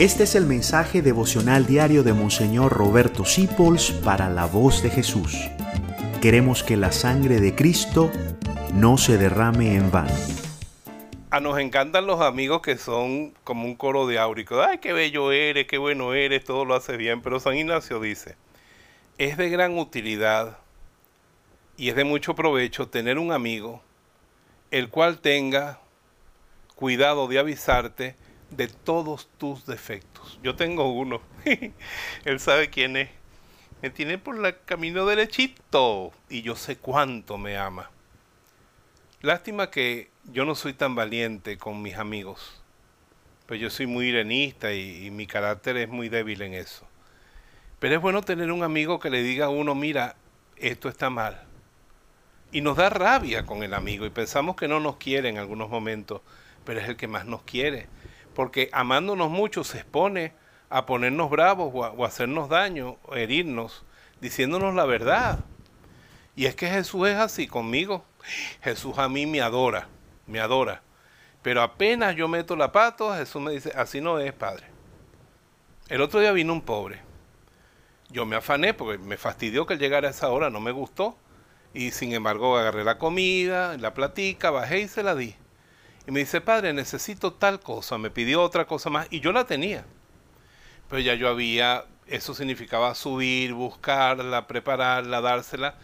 Este es el mensaje devocional diario de Monseñor Roberto Sipols para la voz de Jesús. Queremos que la sangre de Cristo no se derrame en vano. A nos encantan los amigos que son como un coro de áurico. Ay, qué bello eres, qué bueno eres, todo lo hace bien. Pero San Ignacio dice, es de gran utilidad y es de mucho provecho tener un amigo el cual tenga cuidado de avisarte de todos tus defectos. Yo tengo uno. Él sabe quién es. Me tiene por el camino derechito y yo sé cuánto me ama. Lástima que yo no soy tan valiente con mis amigos. Pues yo soy muy irenista y, y mi carácter es muy débil en eso. Pero es bueno tener un amigo que le diga a uno, mira, esto está mal. Y nos da rabia con el amigo y pensamos que no nos quiere en algunos momentos, pero es el que más nos quiere porque amándonos mucho se expone a ponernos bravos o a, hacernos daño, o herirnos, diciéndonos la verdad. Y es que Jesús es así conmigo. Jesús a mí me adora, me adora. Pero apenas yo meto la pato, Jesús me dice, así no es, Padre. El otro día vino un pobre. Yo me afané porque me fastidió que llegara a esa hora, no me gustó. Y sin embargo agarré la comida, la platica, bajé y se la di. Y me dice, padre, necesito tal cosa. Me pidió otra cosa más y yo la tenía. Pero ya yo había, eso significaba subir, buscarla, prepararla, dársela.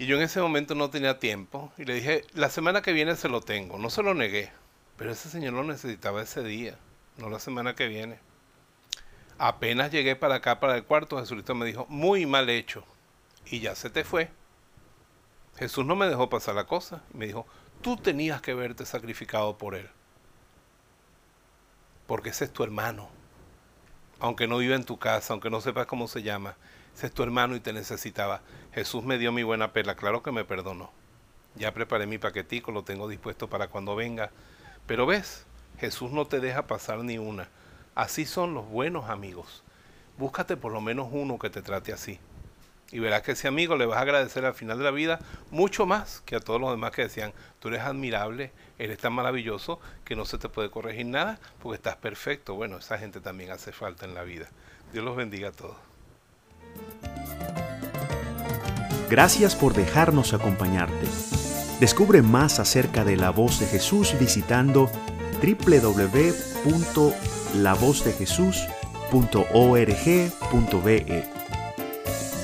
Y yo en ese momento no tenía tiempo. Y le dije, la semana que viene se lo tengo. No se lo negué. Pero ese señor lo necesitaba ese día, no la semana que viene. Apenas llegué para acá, para el cuarto, Jesucristo me dijo, muy mal hecho. Y ya se te fue. Jesús no me dejó pasar la cosa. Me dijo, tú tenías que verte sacrificado por él. Porque ese es tu hermano. Aunque no viva en tu casa, aunque no sepas cómo se llama, ese es tu hermano y te necesitaba. Jesús me dio mi buena pela, claro que me perdonó. Ya preparé mi paquetico, lo tengo dispuesto para cuando venga. Pero ves, Jesús no te deja pasar ni una. Así son los buenos amigos. Búscate por lo menos uno que te trate así. Y verás que ese amigo le vas a agradecer al final de la vida mucho más que a todos los demás que decían, tú eres admirable, eres tan maravilloso que no se te puede corregir nada porque estás perfecto. Bueno, esa gente también hace falta en la vida. Dios los bendiga a todos. Gracias por dejarnos acompañarte. Descubre más acerca de la voz de Jesús visitando www.lavozdejesús.org.be